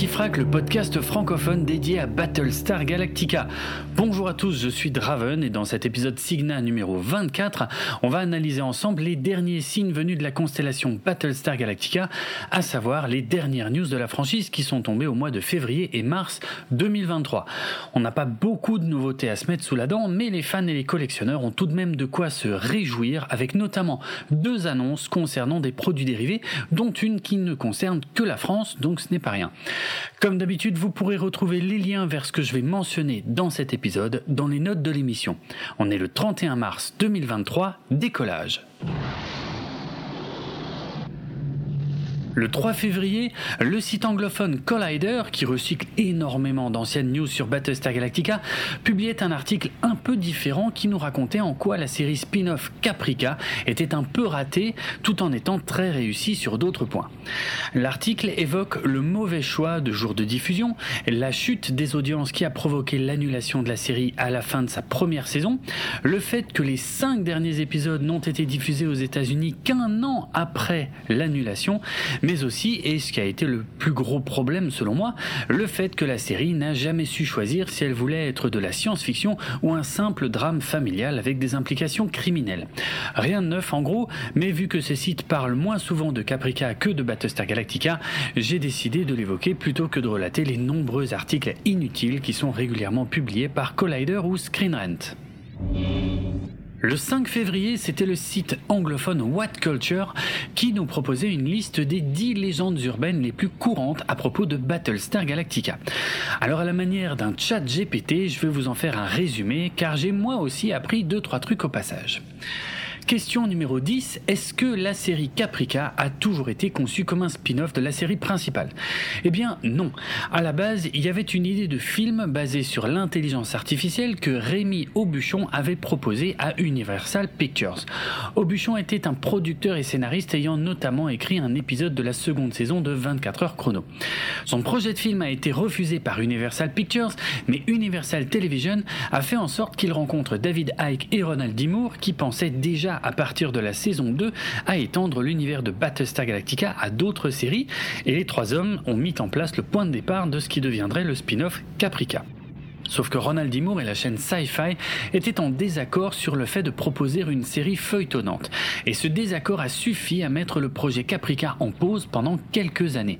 Le podcast francophone dédié à Battlestar Galactica. Bonjour à tous, je suis Draven et dans cet épisode Signa numéro 24, on va analyser ensemble les derniers signes venus de la constellation Battlestar Galactica, à savoir les dernières news de la franchise qui sont tombées au mois de février et mars 2023. On n'a pas beaucoup de nouveautés à se mettre sous la dent, mais les fans et les collectionneurs ont tout de même de quoi se réjouir avec notamment deux annonces concernant des produits dérivés, dont une qui ne concerne que la France, donc ce n'est pas rien. Comme d'habitude, vous pourrez retrouver les liens vers ce que je vais mentionner dans cet épisode dans les notes de l'émission. On est le 31 mars 2023, décollage. Le 3 février, le site anglophone Collider, qui recycle énormément d'anciennes news sur Battlestar Galactica, publiait un article un peu différent qui nous racontait en quoi la série spin-off Caprica était un peu ratée tout en étant très réussie sur d'autres points. L'article évoque le mauvais choix de jour de diffusion, la chute des audiences qui a provoqué l'annulation de la série à la fin de sa première saison, le fait que les cinq derniers épisodes n'ont été diffusés aux États-Unis qu'un an après l'annulation, mais aussi, et ce qui a été le plus gros problème selon moi, le fait que la série n'a jamais su choisir si elle voulait être de la science-fiction ou un simple drame familial avec des implications criminelles. Rien de neuf en gros, mais vu que ces sites parlent moins souvent de Caprica que de Battlestar Galactica, j'ai décidé de l'évoquer plutôt que de relater les nombreux articles inutiles qui sont régulièrement publiés par Collider ou Screen Rant. Le 5 février, c'était le site anglophone What Culture qui nous proposait une liste des 10 légendes urbaines les plus courantes à propos de Battlestar Galactica. Alors à la manière d'un chat GPT, je vais vous en faire un résumé car j'ai moi aussi appris 2-3 trucs au passage. Question numéro 10. Est-ce que la série Caprica a toujours été conçue comme un spin-off de la série principale? Eh bien non. À la base, il y avait une idée de film basée sur l'intelligence artificielle que Rémi Aubuchon avait proposé à Universal Pictures. Aubuchon était un producteur et scénariste ayant notamment écrit un épisode de la seconde saison de 24 heures chrono. Son projet de film a été refusé par Universal Pictures, mais Universal Television a fait en sorte qu'il rencontre David Icke et Ronald D. Moore qui pensaient déjà à partir de la saison 2 à étendre l'univers de Battlestar Galactica à d'autres séries et les trois hommes ont mis en place le point de départ de ce qui deviendrait le spin-off Caprica. Sauf que Ronald D. Moore et la chaîne Sci-Fi étaient en désaccord sur le fait de proposer une série feuilletonnante. Et ce désaccord a suffi à mettre le projet Caprica en pause pendant quelques années.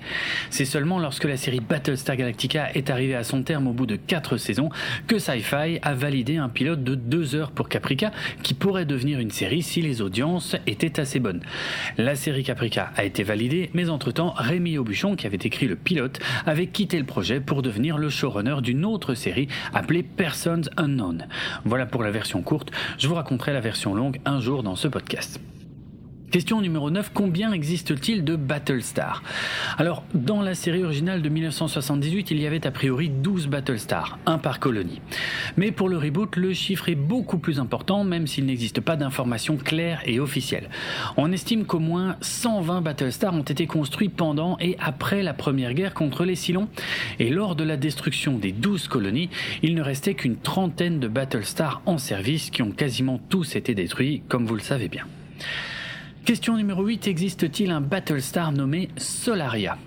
C'est seulement lorsque la série Battlestar Galactica est arrivée à son terme au bout de 4 saisons que Sci-Fi a validé un pilote de 2 heures pour Caprica qui pourrait devenir une série si les audiences étaient assez bonnes. La série Caprica a été validée, mais entre-temps, Rémi Aubuchon, qui avait écrit le pilote, avait quitté le projet pour devenir le showrunner d'une autre série appelé Persons Unknown. Voilà pour la version courte, je vous raconterai la version longue un jour dans ce podcast. Question numéro 9, combien existe-t-il de Battlestar? Alors, dans la série originale de 1978, il y avait a priori 12 Battlestar, un par colonie. Mais pour le reboot, le chiffre est beaucoup plus important, même s'il n'existe pas d'informations claires et officielles. On estime qu'au moins 120 Battlestar ont été construits pendant et après la première guerre contre les Cylons, et lors de la destruction des 12 colonies, il ne restait qu'une trentaine de Battlestar en service qui ont quasiment tous été détruits, comme vous le savez bien. Question numéro 8, existe-t-il un Battlestar nommé Solaria?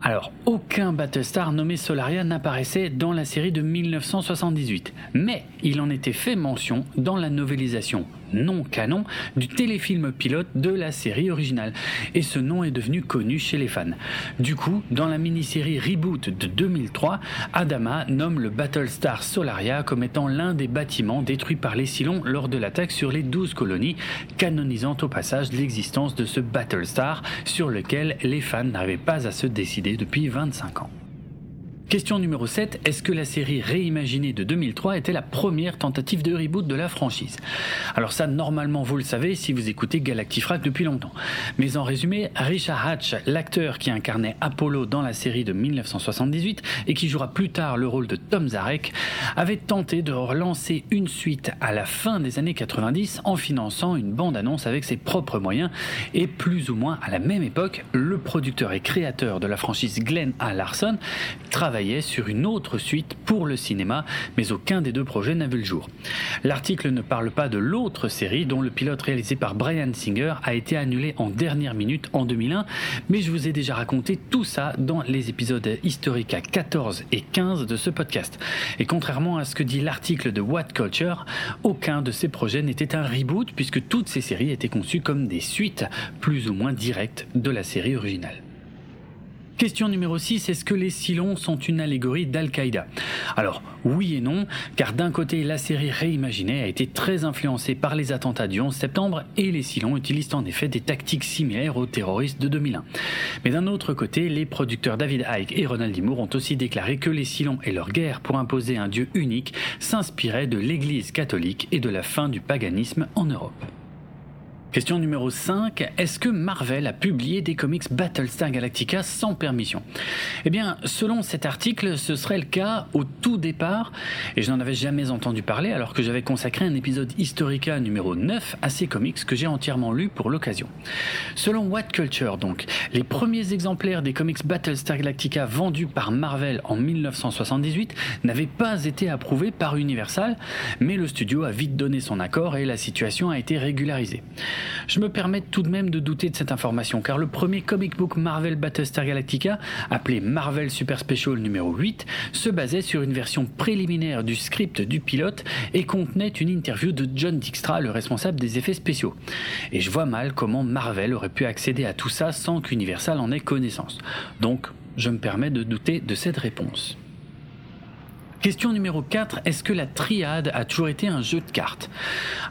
Alors, aucun Battlestar nommé Solaria n'apparaissait dans la série de 1978, mais il en était fait mention dans la novélisation non canon du téléfilm pilote de la série originale, et ce nom est devenu connu chez les fans. Du coup, dans la mini-série Reboot de 2003, Adama nomme le Battlestar Solaria comme étant l'un des bâtiments détruits par les Cylons lors de l'attaque sur les 12 colonies, canonisant au passage l'existence de ce Battlestar sur lequel les fans n'arrivaient pas à se décider depuis 25 ans. Question numéro 7. Est-ce que la série réimaginée de 2003 était la première tentative de reboot de la franchise? Alors ça, normalement, vous le savez si vous écoutez Galactifrac depuis longtemps. Mais en résumé, Richard Hatch, l'acteur qui incarnait Apollo dans la série de 1978 et qui jouera plus tard le rôle de Tom Zarek, avait tenté de relancer une suite à la fin des années 90 en finançant une bande-annonce avec ses propres moyens et plus ou moins à la même époque, le producteur et créateur de la franchise Glenn A. Larson sur une autre suite pour le cinéma, mais aucun des deux projets n'a vu le jour. L'article ne parle pas de l'autre série dont le pilote réalisé par Brian Singer a été annulé en dernière minute en 2001, mais je vous ai déjà raconté tout ça dans les épisodes historiques à 14 et 15 de ce podcast. Et contrairement à ce que dit l'article de What Culture, aucun de ces projets n'était un reboot puisque toutes ces séries étaient conçues comme des suites plus ou moins directes de la série originale. Question numéro 6, est-ce que les Silons sont une allégorie d'Al-Qaïda? Alors oui et non, car d'un côté la série réimaginée a été très influencée par les attentats du 11 septembre et les Silons utilisent en effet des tactiques similaires aux terroristes de 2001. Mais d'un autre côté, les producteurs David Icke et Ronald D. Moore ont aussi déclaré que les Silons et leur guerre pour imposer un dieu unique s'inspiraient de l'Église catholique et de la fin du paganisme en Europe. Question numéro 5. Est-ce que Marvel a publié des comics Battlestar Galactica sans permission? Eh bien, selon cet article, ce serait le cas au tout départ, et je n'en avais jamais entendu parler alors que j'avais consacré un épisode Historica numéro 9 à ces comics que j'ai entièrement lu pour l'occasion. Selon What Culture, donc, les premiers exemplaires des comics Battlestar Galactica vendus par Marvel en 1978 n'avaient pas été approuvés par Universal, mais le studio a vite donné son accord et la situation a été régularisée. Je me permets tout de même de douter de cette information, car le premier comic book Marvel Battlestar Galactica, appelé Marvel Super Special numéro 8, se basait sur une version préliminaire du script du pilote et contenait une interview de John Dijkstra, le responsable des effets spéciaux. Et je vois mal comment Marvel aurait pu accéder à tout ça sans qu'Universal en ait connaissance. Donc, je me permets de douter de cette réponse. Question numéro 4, est-ce que la triade a toujours été un jeu de cartes?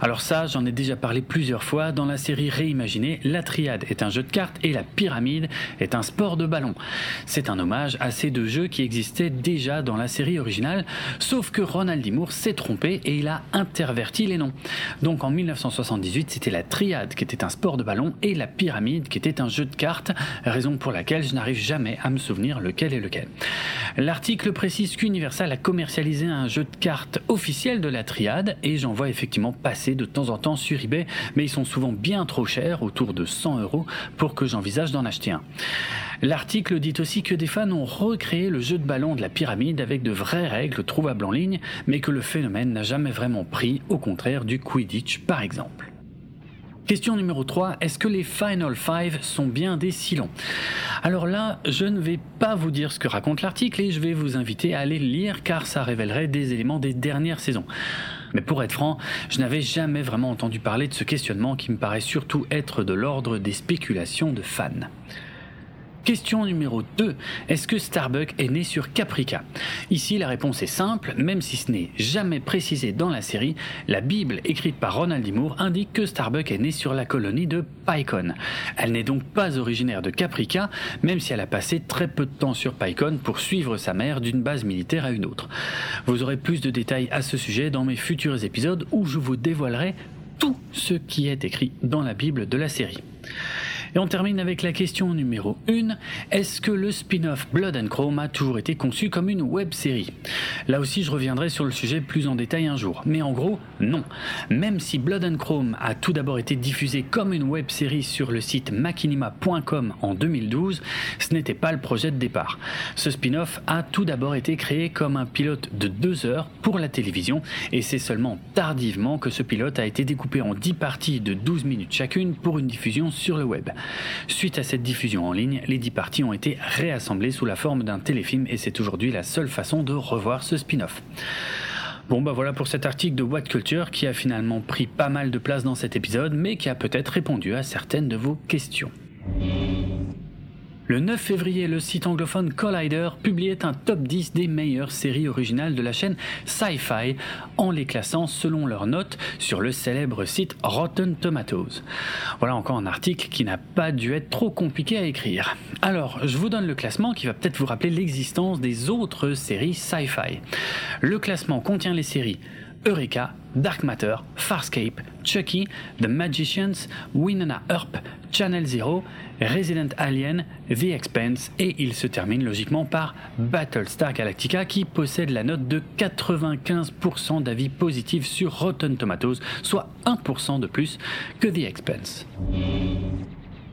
Alors ça, j'en ai déjà parlé plusieurs fois dans la série réimaginée, la triade est un jeu de cartes et la pyramide est un sport de ballon. C'est un hommage à ces deux jeux qui existaient déjà dans la série originale, sauf que Ronald D. S'est trompé et il a interverti les noms. Donc en 1978, c'était la triade qui était un sport de ballon et la pyramide qui était un jeu de cartes, raison pour laquelle je n'arrive jamais à me souvenir lequel est lequel. L'article précise qu'Universal a commercialiser un jeu de cartes officiel de la triade et j'en vois effectivement passer de temps en temps sur eBay, mais ils sont souvent bien trop chers, autour de 100 euros, pour que j'envisage d'en acheter un. L'article dit aussi que des fans ont recréé le jeu de ballon de la pyramide avec de vraies règles trouvables en ligne, mais que le phénomène n'a jamais vraiment pris, au contraire du Quidditch par exemple. Question numéro 3, est-ce que les Final Five sont bien des silons? Alors là, je ne vais pas vous dire ce que raconte l'article et je vais vous inviter à aller le lire car ça révélerait des éléments des dernières saisons. Mais pour être franc, je n'avais jamais vraiment entendu parler de ce questionnement qui me paraît surtout être de l'ordre des spéculations de fans. Question numéro 2. Est-ce que Starbuck est né sur Caprica? Ici, la réponse est simple, même si ce n'est jamais précisé dans la série, la Bible écrite par Ronald D. Moore indique que Starbuck est né sur la colonie de Pycon. Elle n'est donc pas originaire de Caprica, même si elle a passé très peu de temps sur Pycon pour suivre sa mère d'une base militaire à une autre. Vous aurez plus de détails à ce sujet dans mes futurs épisodes où je vous dévoilerai tout ce qui est écrit dans la Bible de la série. Et on termine avec la question numéro 1. Est-ce que le spin-off Blood and Chrome a toujours été conçu comme une web série? Là aussi, je reviendrai sur le sujet plus en détail un jour. Mais en gros, non. Même si Blood and Chrome a tout d'abord été diffusé comme une web série sur le site machinima.com en 2012, ce n'était pas le projet de départ. Ce spin-off a tout d'abord été créé comme un pilote de 2 heures pour la télévision et c'est seulement tardivement que ce pilote a été découpé en 10 parties de 12 minutes chacune pour une diffusion sur le web. Suite à cette diffusion en ligne, les dix parties ont été réassemblées sous la forme d'un téléfilm et c'est aujourd'hui la seule façon de revoir ce spin-off. Bon bah voilà pour cet article de What Culture qui a finalement pris pas mal de place dans cet épisode mais qui a peut-être répondu à certaines de vos questions. Le 9 février, le site anglophone Collider publiait un top 10 des meilleures séries originales de la chaîne Sci-Fi en les classant selon leurs notes sur le célèbre site Rotten Tomatoes. Voilà encore un article qui n'a pas dû être trop compliqué à écrire. Alors, je vous donne le classement qui va peut-être vous rappeler l'existence des autres séries Sci-Fi. Le classement contient les séries Eureka, Dark Matter, Farscape, Chucky, The Magicians, Winona Earp, Channel Zero, Resident Alien, The Expense et il se termine logiquement par Battlestar Galactica qui possède la note de 95% d'avis positifs sur Rotten Tomatoes, soit 1% de plus que The Expense.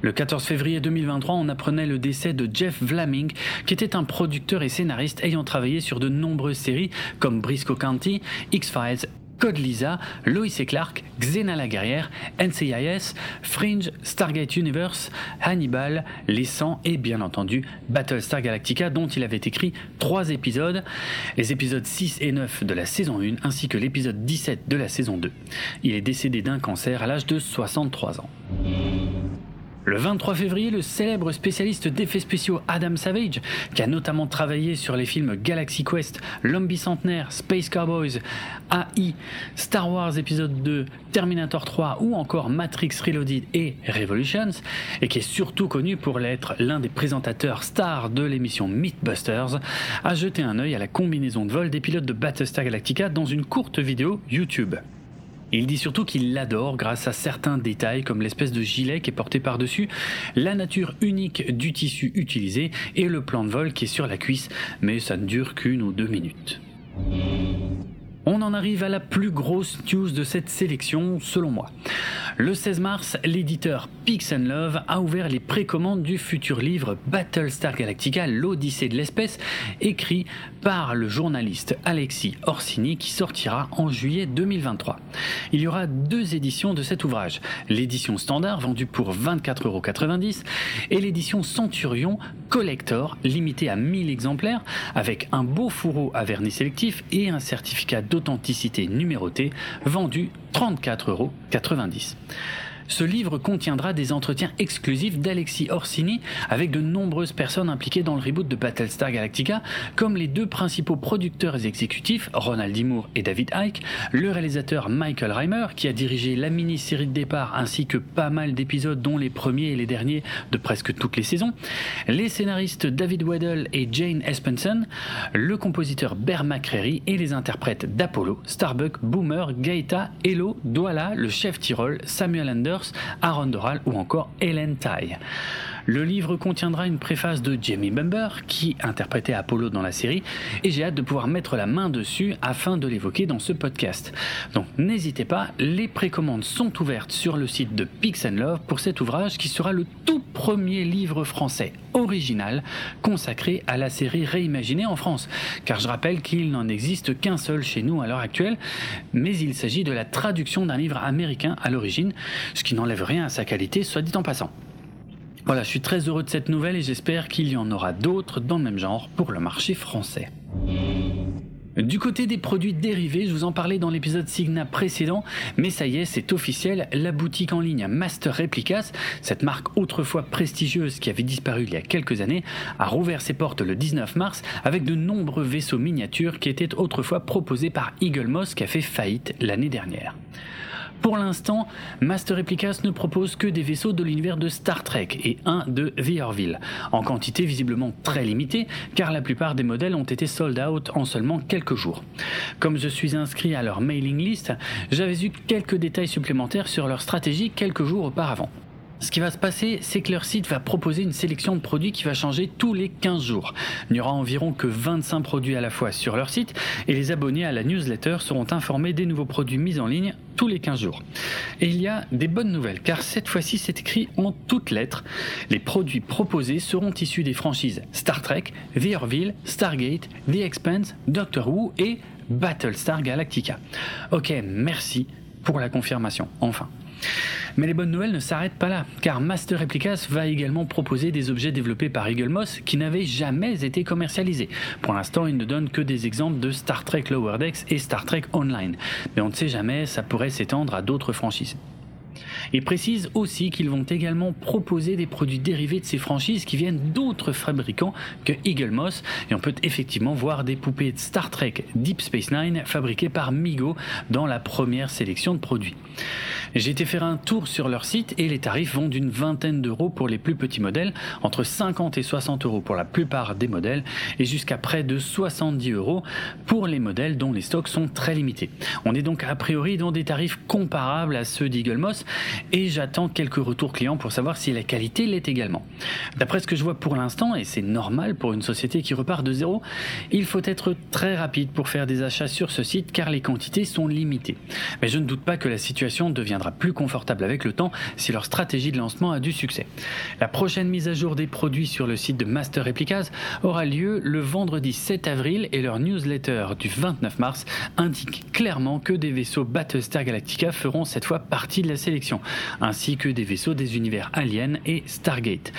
Le 14 février 2023, on apprenait le décès de Jeff Vlaming, qui était un producteur et scénariste ayant travaillé sur de nombreuses séries comme Briscoe County, X-Files, Code Lisa, Lois et Clark, Xena la guerrière, NCIS, Fringe, Stargate Universe, Hannibal, Les 100 et bien entendu Battlestar Galactica dont il avait écrit trois épisodes, les épisodes 6 et 9 de la saison 1 ainsi que l'épisode 17 de la saison 2. Il est décédé d'un cancer à l'âge de 63 ans. Le 23 février, le célèbre spécialiste d'effets spéciaux Adam Savage, qui a notamment travaillé sur les films Galaxy Quest, L'homme bicentenaire, Space Cowboys, AI, Star Wars épisode 2, Terminator 3 ou encore Matrix Reloaded et Revolutions, et qui est surtout connu pour l'être l'un des présentateurs stars de l'émission Mythbusters, a jeté un œil à la combinaison de vol des pilotes de Battlestar Galactica dans une courte vidéo YouTube. Il dit surtout qu'il l'adore grâce à certains détails comme l'espèce de gilet qui est porté par-dessus, la nature unique du tissu utilisé et le plan de vol qui est sur la cuisse, mais ça ne dure qu'une ou deux minutes. On en arrive à la plus grosse news de cette sélection, selon moi. Le 16 mars, l'éditeur Pix Love a ouvert les précommandes du futur livre Battlestar Galactica, l'Odyssée de l'espèce, écrit par le journaliste Alexis Orsini qui sortira en juillet 2023. Il y aura deux éditions de cet ouvrage. L'édition standard vendue pour 24,90€ et l'édition Centurion Collector limitée à 1000 exemplaires avec un beau fourreau à vernis sélectif et un certificat d'authenticité numérotée vendu 34,90€. Ce livre contiendra des entretiens exclusifs d'Alexis Orsini avec de nombreuses personnes impliquées dans le reboot de Battlestar Galactica, comme les deux principaux producteurs exécutifs, Ronald D. Moore et David Icke, le réalisateur Michael Reimer, qui a dirigé la mini-série de départ ainsi que pas mal d'épisodes, dont les premiers et les derniers de presque toutes les saisons, les scénaristes David Weddle et Jane Espenson, le compositeur Bear McCreary et les interprètes d'Apollo, Starbuck, Boomer, Gaeta, Hello, Douala, le chef Tyrol, Samuel Anders, Aaron Doral ou encore Ellen Tai. Le livre contiendra une préface de Jamie Bumber, qui interprétait Apollo dans la série, et j'ai hâte de pouvoir mettre la main dessus afin de l'évoquer dans ce podcast. Donc n'hésitez pas, les précommandes sont ouvertes sur le site de Pix Love pour cet ouvrage qui sera le tout premier livre français original consacré à la série réimaginée en France. Car je rappelle qu'il n'en existe qu'un seul chez nous à l'heure actuelle, mais il s'agit de la traduction d'un livre américain à l'origine, ce qui n'enlève rien à sa qualité, soit dit en passant. Voilà, je suis très heureux de cette nouvelle et j'espère qu'il y en aura d'autres dans le même genre pour le marché français. Du côté des produits dérivés, je vous en parlais dans l'épisode Signa précédent, mais ça y est, c'est officiel, la boutique en ligne Master Replicas, cette marque autrefois prestigieuse qui avait disparu il y a quelques années, a rouvert ses portes le 19 mars avec de nombreux vaisseaux miniatures qui étaient autrefois proposés par Eagle Moss qui a fait faillite l'année dernière. Pour l'instant, Master Replicas ne propose que des vaisseaux de l'univers de Star Trek et un de The Orville, en quantité visiblement très limitée, car la plupart des modèles ont été sold out en seulement quelques jours. Comme je suis inscrit à leur mailing list, j'avais eu quelques détails supplémentaires sur leur stratégie quelques jours auparavant. Ce qui va se passer, c'est que leur site va proposer une sélection de produits qui va changer tous les 15 jours. Il n'y aura environ que 25 produits à la fois sur leur site et les abonnés à la newsletter seront informés des nouveaux produits mis en ligne tous les 15 jours. Et il y a des bonnes nouvelles car cette fois-ci c'est écrit en toutes lettres. Les produits proposés seront issus des franchises Star Trek, The Orville, Stargate, The Expanse, Doctor Who et Battlestar Galactica. Ok, merci pour la confirmation, enfin. Mais les bonnes nouvelles ne s'arrêtent pas là, car Master Replicas va également proposer des objets développés par Eagle Moss qui n'avaient jamais été commercialisés. Pour l'instant, il ne donne que des exemples de Star Trek Lower Decks et Star Trek Online. Mais on ne sait jamais, ça pourrait s'étendre à d'autres franchises. Il précise aussi qu'ils vont également proposer des produits dérivés de ces franchises qui viennent d'autres fabricants que Eagle Moss et on peut effectivement voir des poupées de Star Trek Deep Space Nine fabriquées par Migo dans la première sélection de produits. J'ai été faire un tour sur leur site et les tarifs vont d'une vingtaine d'euros pour les plus petits modèles, entre 50 et 60 euros pour la plupart des modèles et jusqu'à près de 70 euros pour les modèles dont les stocks sont très limités. On est donc a priori dans des tarifs comparables à ceux d'Eagle Moss et j'attends quelques retours clients pour savoir si la qualité l'est également. D'après ce que je vois pour l'instant, et c'est normal pour une société qui repart de zéro, il faut être très rapide pour faire des achats sur ce site car les quantités sont limitées. Mais je ne doute pas que la situation deviendra plus confortable avec le temps si leur stratégie de lancement a du succès. La prochaine mise à jour des produits sur le site de Master Replicas aura lieu le vendredi 7 avril et leur newsletter du 29 mars indique clairement que des vaisseaux Battlestar Galactica feront cette fois partie de la sélection, ainsi que des vaisseaux des univers Alien et Stargate.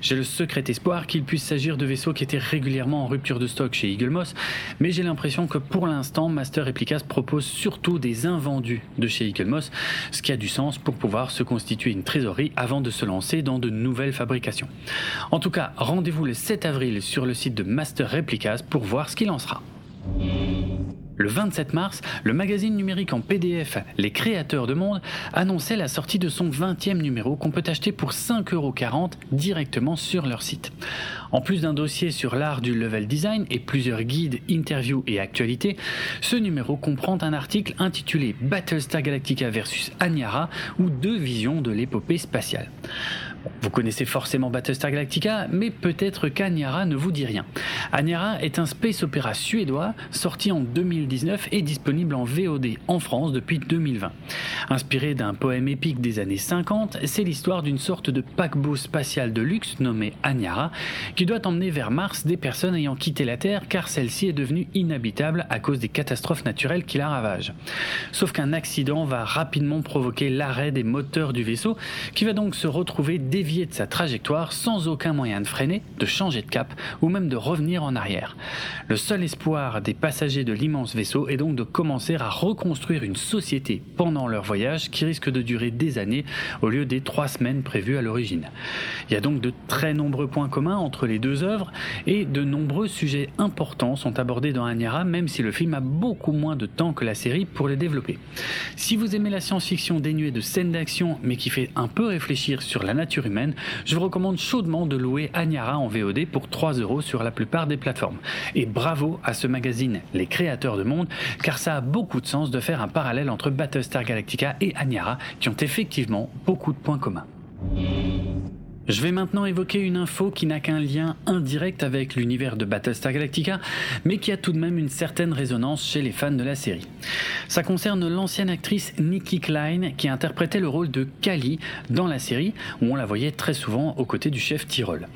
J'ai le secret espoir qu'il puisse s'agir de vaisseaux qui étaient régulièrement en rupture de stock chez Eagle Moss, mais j'ai l'impression que pour l'instant Master Replicas propose surtout des invendus de chez Eagle Moss, ce qui a du sens pour pouvoir se constituer une trésorerie avant de se lancer dans de nouvelles fabrications. En tout cas, rendez-vous le 7 avril sur le site de Master Replicas pour voir ce qu'il en sera. Le 27 mars, le magazine numérique en PDF Les Créateurs de Monde annonçait la sortie de son 20e numéro qu'on peut acheter pour 5,40€ directement sur leur site. En plus d'un dossier sur l'art du level design et plusieurs guides, interviews et actualités, ce numéro comprend un article intitulé Battlestar Galactica versus Anyara ou deux visions de l'épopée spatiale. Vous connaissez forcément Battlestar Galactica, mais peut-être qu'Anyara ne vous dit rien. Anyara est un space opéra suédois sorti en 2019 et disponible en VOD en France depuis 2020. Inspiré d'un poème épique des années 50, c'est l'histoire d'une sorte de paquebot spatial de luxe nommé Anyara qui doit emmener vers Mars des personnes ayant quitté la Terre car celle-ci est devenue inhabitable à cause des catastrophes naturelles qui la ravagent. Sauf qu'un accident va rapidement provoquer l'arrêt des moteurs du vaisseau qui va donc se retrouver dévier de sa trajectoire sans aucun moyen de freiner, de changer de cap ou même de revenir en arrière. Le seul espoir des passagers de l'immense vaisseau est donc de commencer à reconstruire une société pendant leur voyage qui risque de durer des années au lieu des trois semaines prévues à l'origine. Il y a donc de très nombreux points communs entre les deux œuvres et de nombreux sujets importants sont abordés dans Anyara même si le film a beaucoup moins de temps que la série pour les développer. Si vous aimez la science-fiction dénuée de scènes d'action mais qui fait un peu réfléchir sur la nature humaine, je vous recommande chaudement de louer Agnara en VOD pour 3 euros sur la plupart des plateformes. Et bravo à ce magazine, Les Créateurs de Monde, car ça a beaucoup de sens de faire un parallèle entre Battlestar Galactica et Agnara, qui ont effectivement beaucoup de points communs. Je vais maintenant évoquer une info qui n'a qu'un lien indirect avec l'univers de Battlestar Galactica, mais qui a tout de même une certaine résonance chez les fans de la série. Ça concerne l'ancienne actrice Nikki Klein qui interprétait le rôle de Kali dans la série, où on la voyait très souvent aux côtés du chef Tyrol.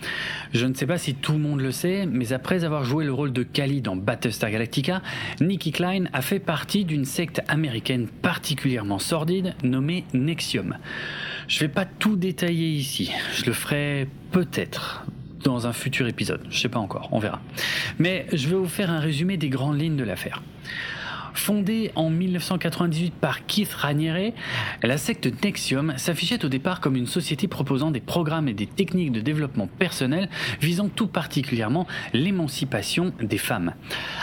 Je ne sais pas si tout le monde le sait, mais après avoir joué le rôle de Kali dans Battlestar Galactica, Nikki Klein a fait partie d'une secte américaine particulièrement sordide nommée Nexium. Je vais pas tout détailler ici. Je le ferai peut-être dans un futur épisode. Je sais pas encore, on verra. Mais je vais vous faire un résumé des grandes lignes de l'affaire. Fondée en 1998 par Keith Raniere, la secte Nexium s'affichait au départ comme une société proposant des programmes et des techniques de développement personnel visant tout particulièrement l'émancipation des femmes.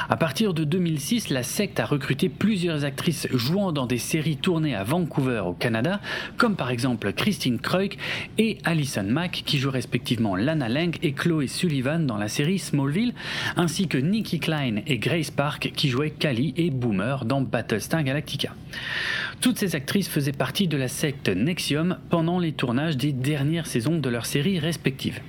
À partir de 2006, la secte a recruté plusieurs actrices jouant dans des séries tournées à Vancouver au Canada, comme par exemple Christine Kreuk et Alison Mack qui jouent respectivement Lana Lang et Chloé Sullivan dans la série Smallville, ainsi que Nikki Klein et Grace Park qui jouaient Kali et Boomer dans Battlestar Galactica. Toutes ces actrices faisaient partie de la secte Nexium pendant les tournages des dernières saisons de leurs séries respectives.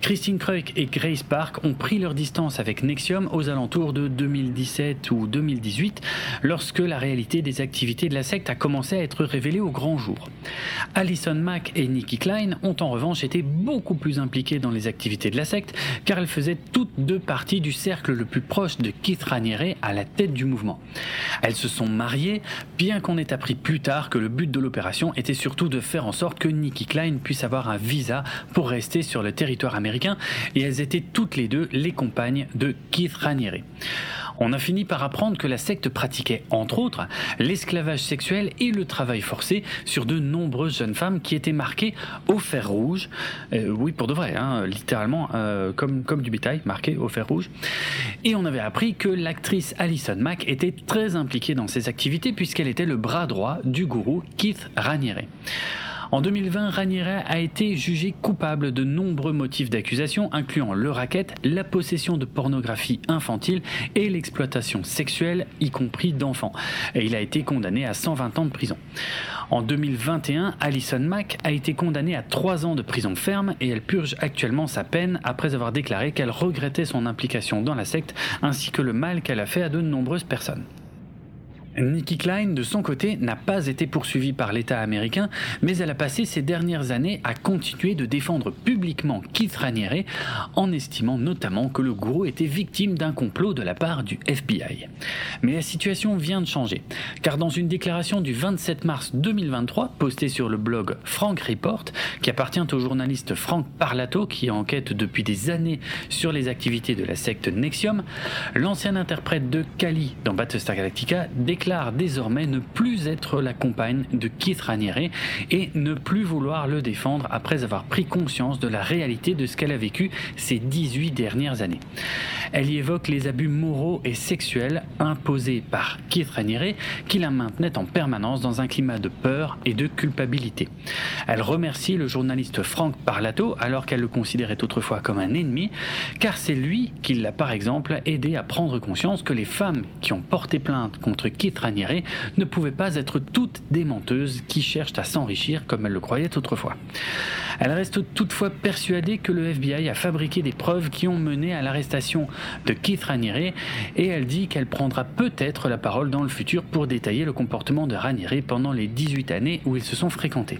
Christine Kreuk et Grace Park ont pris leur distance avec Nexium aux alentours de 2017 ou 2018, lorsque la réalité des activités de la secte a commencé à être révélée au grand jour. Alison Mack et Nikki Klein ont en revanche été beaucoup plus impliquées dans les activités de la secte, car elles faisaient toutes deux parties du cercle le plus proche de Keith Raniere à la tête du mouvement. Elles se sont mariées, bien qu'on ait appris plus tard que le but de l'opération était surtout de faire en sorte que Nikki Klein puisse avoir un visa pour rester sur le territoire américain, et elles étaient toutes les deux les compagnes de Keith Raniere on a fini par apprendre que la secte pratiquait, entre autres, l'esclavage sexuel et le travail forcé sur de nombreuses jeunes femmes qui étaient marquées au fer rouge. Euh, oui, pour de vrai, hein, littéralement, euh, comme, comme du bétail, marqué au fer rouge. Et on avait appris que l'actrice Alison Mack était très impliquée dans ces activités puisqu'elle était le bras droit du gourou Keith Raniere. En 2020, Raniere a été jugé coupable de nombreux motifs d'accusation, incluant le racket, la possession de pornographie infantile et l'exploitation sexuelle, y compris d'enfants. Et il a été condamné à 120 ans de prison. En 2021, Alison Mack a été condamnée à 3 ans de prison ferme et elle purge actuellement sa peine après avoir déclaré qu'elle regrettait son implication dans la secte ainsi que le mal qu'elle a fait à de nombreuses personnes. Nikki Klein, de son côté, n'a pas été poursuivie par l'État américain, mais elle a passé ces dernières années à continuer de défendre publiquement Keith Raniere, en estimant notamment que le gourou était victime d'un complot de la part du FBI. Mais la situation vient de changer, car dans une déclaration du 27 mars 2023, postée sur le blog Frank Report, qui appartient au journaliste Frank Parlato, qui enquête depuis des années sur les activités de la secte Nexium, l'ancien interprète de Kali dans Battlestar Galactica déclare désormais ne plus être la compagne de Keith Raniere et ne plus vouloir le défendre après avoir pris conscience de la réalité de ce qu'elle a vécu ces 18 dernières années. Elle y évoque les abus moraux et sexuels imposés par Keith Raniere qui la maintenait en permanence dans un climat de peur et de culpabilité. Elle remercie le journaliste Frank Parlato alors qu'elle le considérait autrefois comme un ennemi car c'est lui qui l'a par exemple aidé à prendre conscience que les femmes qui ont porté plainte contre Keith Raniere ne pouvaient pas être toutes des menteuses qui cherchent à s'enrichir comme elles le croyaient autrefois. Elle reste toutefois persuadée que le FBI a fabriqué des preuves qui ont mené à l'arrestation de Keith Raniere et elle dit qu'elle prendra peut-être la parole dans le futur pour détailler le comportement de Raniere pendant les 18 années où ils se sont fréquentés.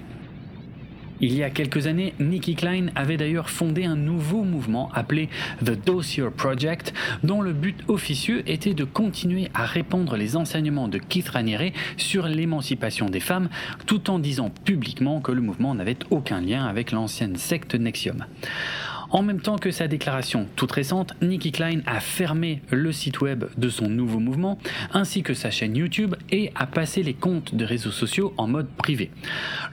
Il y a quelques années, Nikki Klein avait d'ailleurs fondé un nouveau mouvement appelé The Dossier Project, dont le but officieux était de continuer à répandre les enseignements de Keith Raniere sur l'émancipation des femmes, tout en disant publiquement que le mouvement n'avait aucun lien avec l'ancienne secte Nexium. En même temps que sa déclaration toute récente, Nikki Klein a fermé le site web de son nouveau mouvement ainsi que sa chaîne YouTube et a passé les comptes de réseaux sociaux en mode privé.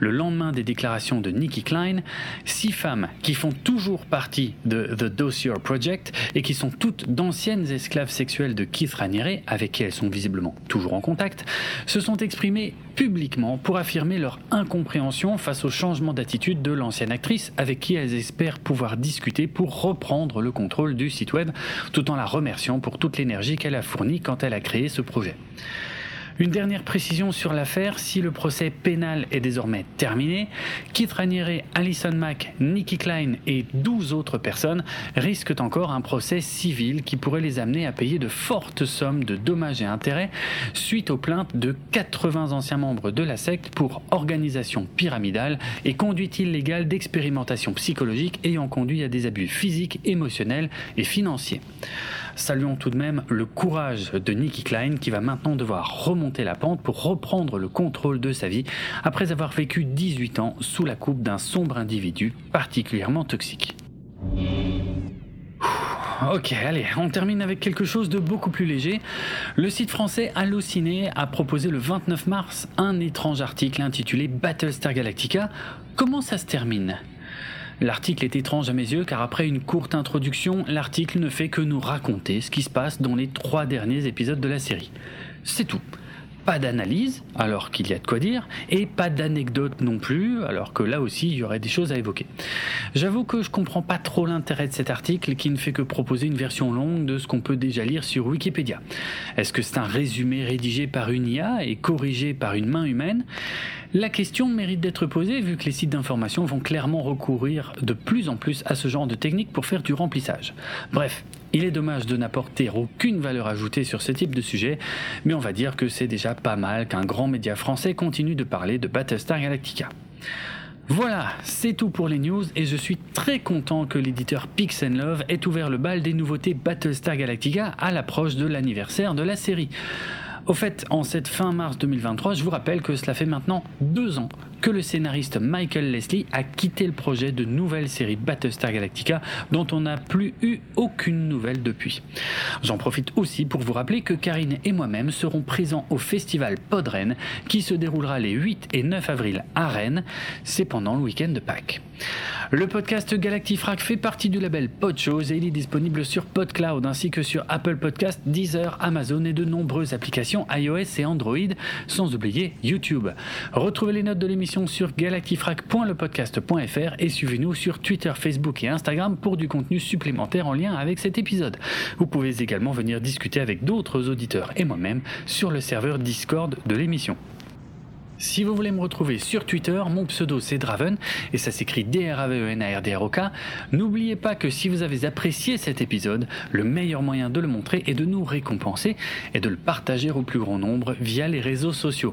Le lendemain des déclarations de Nikki Klein, six femmes qui font toujours partie de The Dossier Project et qui sont toutes d'anciennes esclaves sexuelles de Keith Raniere, avec qui elles sont visiblement toujours en contact, se sont exprimées publiquement pour affirmer leur incompréhension face au changement d'attitude de l'ancienne actrice avec qui elles espèrent pouvoir discuter pour reprendre le contrôle du site web, tout en la remerciant pour toute l'énergie qu'elle a fournie quand elle a créé ce projet. Une dernière précision sur l'affaire, si le procès pénal est désormais terminé, Keith Raniere, Alison Mack, Nikki Klein et 12 autres personnes risquent encore un procès civil qui pourrait les amener à payer de fortes sommes de dommages et intérêts suite aux plaintes de 80 anciens membres de la secte pour organisation pyramidale et conduite illégale d'expérimentation psychologique ayant conduit à des abus physiques, émotionnels et financiers. Saluons tout de même le courage de Nicky Klein qui va maintenant devoir remonter la pente pour reprendre le contrôle de sa vie après avoir vécu 18 ans sous la coupe d'un sombre individu particulièrement toxique. Ok, allez, on termine avec quelque chose de beaucoup plus léger. Le site français Allociné a proposé le 29 mars un étrange article intitulé Battlestar Galactica. Comment ça se termine? L'article est étrange à mes yeux car après une courte introduction, l'article ne fait que nous raconter ce qui se passe dans les trois derniers épisodes de la série. C'est tout. Pas d'analyse, alors qu'il y a de quoi dire, et pas d'anecdote non plus, alors que là aussi il y aurait des choses à évoquer. J'avoue que je comprends pas trop l'intérêt de cet article qui ne fait que proposer une version longue de ce qu'on peut déjà lire sur Wikipédia. Est-ce que c'est un résumé rédigé par une IA et corrigé par une main humaine? La question mérite d'être posée vu que les sites d'information vont clairement recourir de plus en plus à ce genre de technique pour faire du remplissage. Bref, il est dommage de n'apporter aucune valeur ajoutée sur ce type de sujet, mais on va dire que c'est déjà pas mal qu'un grand média français continue de parler de Battlestar Galactica. Voilà, c'est tout pour les news et je suis très content que l'éditeur Pix Love ait ouvert le bal des nouveautés Battlestar Galactica à l'approche de l'anniversaire de la série. Au fait, en cette fin mars 2023, je vous rappelle que cela fait maintenant deux ans que le scénariste Michael Leslie a quitté le projet de nouvelle série Battlestar Galactica dont on n'a plus eu aucune nouvelle depuis. J'en profite aussi pour vous rappeler que Karine et moi-même serons présents au festival Podren qui se déroulera les 8 et 9 avril à Rennes, c'est pendant le week-end de Pâques. Le podcast Galactifrac fait partie du label Podchose et il est disponible sur PodCloud ainsi que sur Apple Podcast, Deezer, Amazon et de nombreuses applications iOS et Android, sans oublier YouTube. Retrouvez les notes de l'émission sur galactifrac.lepodcast.fr et suivez-nous sur Twitter, Facebook et Instagram pour du contenu supplémentaire en lien avec cet épisode. Vous pouvez également venir discuter avec d'autres auditeurs et moi-même sur le serveur Discord de l'émission. Si vous voulez me retrouver sur Twitter, mon pseudo c'est Draven et ça s'écrit D-R-A-V-E-N-A-R-D-R-O-K. N'oubliez pas que si vous avez apprécié cet épisode, le meilleur moyen de le montrer est de nous récompenser et de le partager au plus grand nombre via les réseaux sociaux.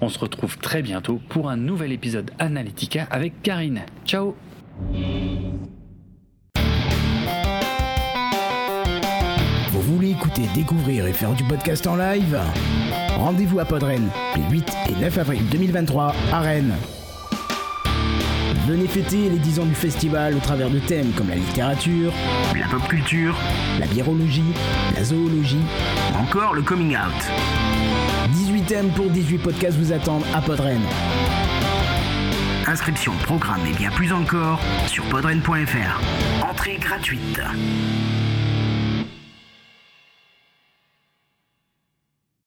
On se retrouve très bientôt pour un nouvel épisode Analytica avec Karine. Ciao Vous voulez écouter, découvrir et faire du podcast en live? Rendez-vous à Podren les 8 et 9 avril 2023 à Rennes. Venez fêter les 10 ans du festival au travers de thèmes comme la littérature, la pop culture, la biologie, la zoologie, ou encore le coming out. 18 thèmes pour 18 podcasts vous attendent à Podren. Inscription, programme et bien plus encore sur podren.fr. Entrée gratuite.